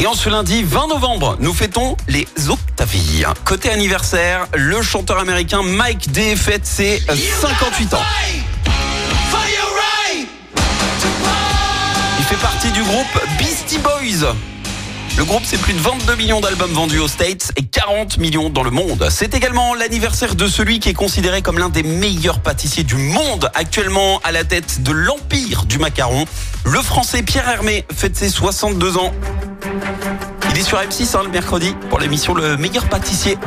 Et en ce lundi 20 novembre, nous fêtons les Octavilles. Côté anniversaire, le chanteur américain Mike D fête ses 58 ans. Il fait partie du groupe Beastie Boys. Le groupe, c'est plus de 22 millions d'albums vendus aux States et 40 millions dans le monde. C'est également l'anniversaire de celui qui est considéré comme l'un des meilleurs pâtissiers du monde, actuellement à la tête de l'empire du macaron. Le français Pierre Hermé fête ses 62 ans. Sur M6 hein, le mercredi pour l'émission Le meilleur pâtissier.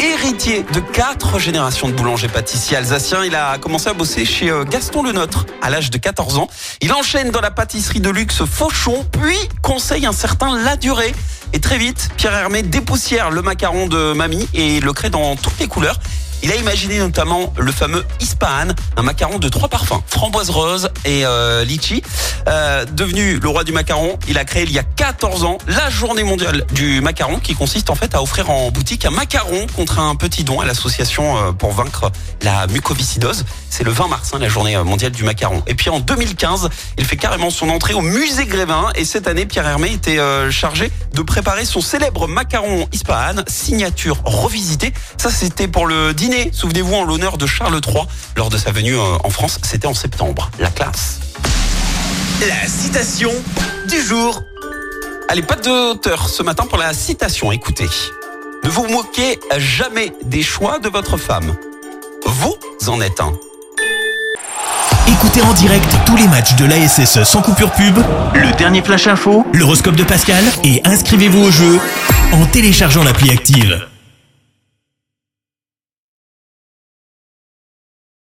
Héritier de quatre générations de boulangers pâtissiers alsaciens, il a commencé à bosser chez euh, Gaston Le Nôtre à l'âge de 14 ans. Il enchaîne dans la pâtisserie de luxe Fauchon, puis conseille un certain Ladurée. Et très vite, Pierre Hermé dépoussière le macaron de mamie et le crée dans toutes les couleurs. Il a imaginé notamment le fameux Ispahan, un macaron de trois parfums, framboise rose et euh, litchi. Euh, devenu le roi du macaron, il a créé il y a 14 ans la journée mondiale du macaron qui consiste en fait à offrir en boutique un macaron contre un petit don à l'association euh, pour vaincre la mucoviscidose. C'est le 20 mars, hein, la journée mondiale du macaron. Et puis en 2015, il fait carrément son entrée au musée Grévin et cette année, Pierre Hermé était euh, chargé de préparer son célèbre macaron Ispahan, signature revisitée. Ça, c'était pour le dîner, souvenez-vous, en l'honneur de Charles III lors de sa venue euh, en France. C'était en septembre. La classe. La citation du jour. Allez, pas d'auteur ce matin pour la citation. Écoutez. Ne vous moquez jamais des choix de votre femme. Vous en êtes un. Écoutez en direct tous les matchs de l'ASSE sans coupure pub, le dernier flash info, l'horoscope de Pascal et inscrivez-vous au jeu en téléchargeant l'appli active.